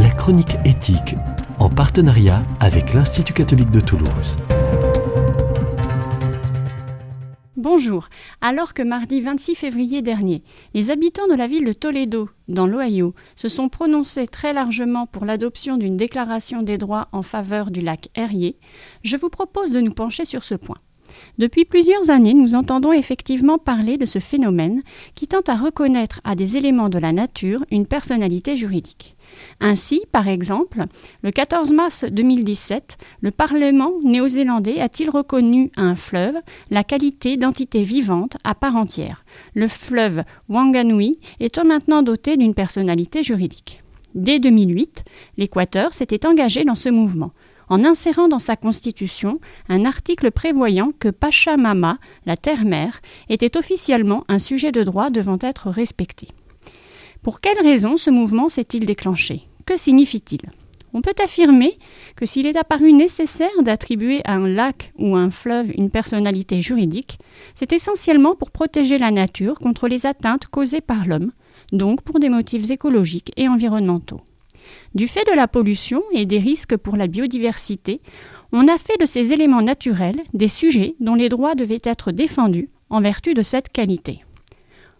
la chronique éthique, en partenariat avec l'Institut catholique de Toulouse. Bonjour. Alors que mardi 26 février dernier, les habitants de la ville de Toledo, dans l'Ohio, se sont prononcés très largement pour l'adoption d'une déclaration des droits en faveur du lac Erie, je vous propose de nous pencher sur ce point. Depuis plusieurs années, nous entendons effectivement parler de ce phénomène qui tente à reconnaître à des éléments de la nature une personnalité juridique. Ainsi, par exemple, le 14 mars 2017, le Parlement néo-zélandais a-t-il reconnu à un fleuve la qualité d'entité vivante à part entière, le fleuve Wanganui étant maintenant doté d'une personnalité juridique. Dès 2008, l'Équateur s'était engagé dans ce mouvement en insérant dans sa constitution un article prévoyant que Pachamama, la terre-mère, était officiellement un sujet de droit devant être respecté. Pour quelle raison ce mouvement s'est-il déclenché? Que signifie-t-il? On peut affirmer que s'il est apparu nécessaire d'attribuer à un lac ou à un fleuve une personnalité juridique, c'est essentiellement pour protéger la nature contre les atteintes causées par l'homme, donc pour des motifs écologiques et environnementaux. Du fait de la pollution et des risques pour la biodiversité, on a fait de ces éléments naturels des sujets dont les droits devaient être défendus en vertu de cette qualité.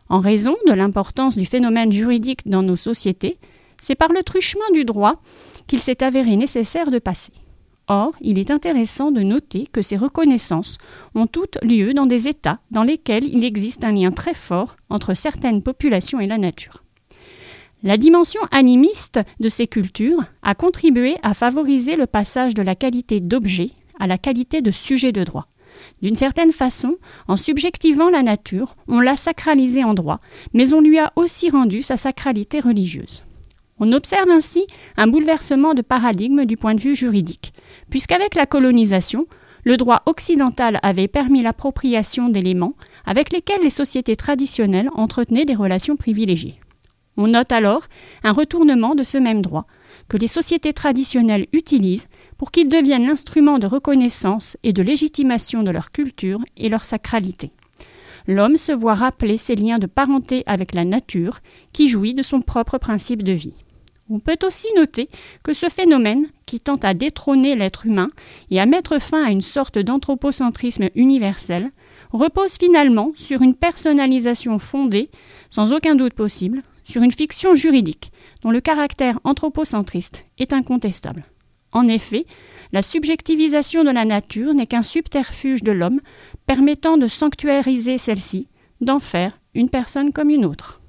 En raison de l'importance du phénomène juridique dans nos sociétés, c'est par le truchement du droit qu'il s'est avéré nécessaire de passer. Or, il est intéressant de noter que ces reconnaissances ont toutes lieu dans des États dans lesquels il existe un lien très fort entre certaines populations et la nature. La dimension animiste de ces cultures a contribué à favoriser le passage de la qualité d'objet à la qualité de sujet de droit. D'une certaine façon, en subjectivant la nature, on l'a sacralisée en droit, mais on lui a aussi rendu sa sacralité religieuse. On observe ainsi un bouleversement de paradigme du point de vue juridique, puisqu'avec la colonisation, le droit occidental avait permis l'appropriation d'éléments avec lesquels les sociétés traditionnelles entretenaient des relations privilégiées. On note alors un retournement de ce même droit, que les sociétés traditionnelles utilisent pour qu'il devienne l'instrument de reconnaissance et de légitimation de leur culture et leur sacralité. L'homme se voit rappeler ses liens de parenté avec la nature, qui jouit de son propre principe de vie. On peut aussi noter que ce phénomène, qui tend à détrôner l'être humain et à mettre fin à une sorte d'anthropocentrisme universel, repose finalement sur une personnalisation fondée, sans aucun doute possible, sur une fiction juridique dont le caractère anthropocentriste est incontestable. En effet, la subjectivisation de la nature n'est qu'un subterfuge de l'homme permettant de sanctuariser celle-ci, d'en faire une personne comme une autre.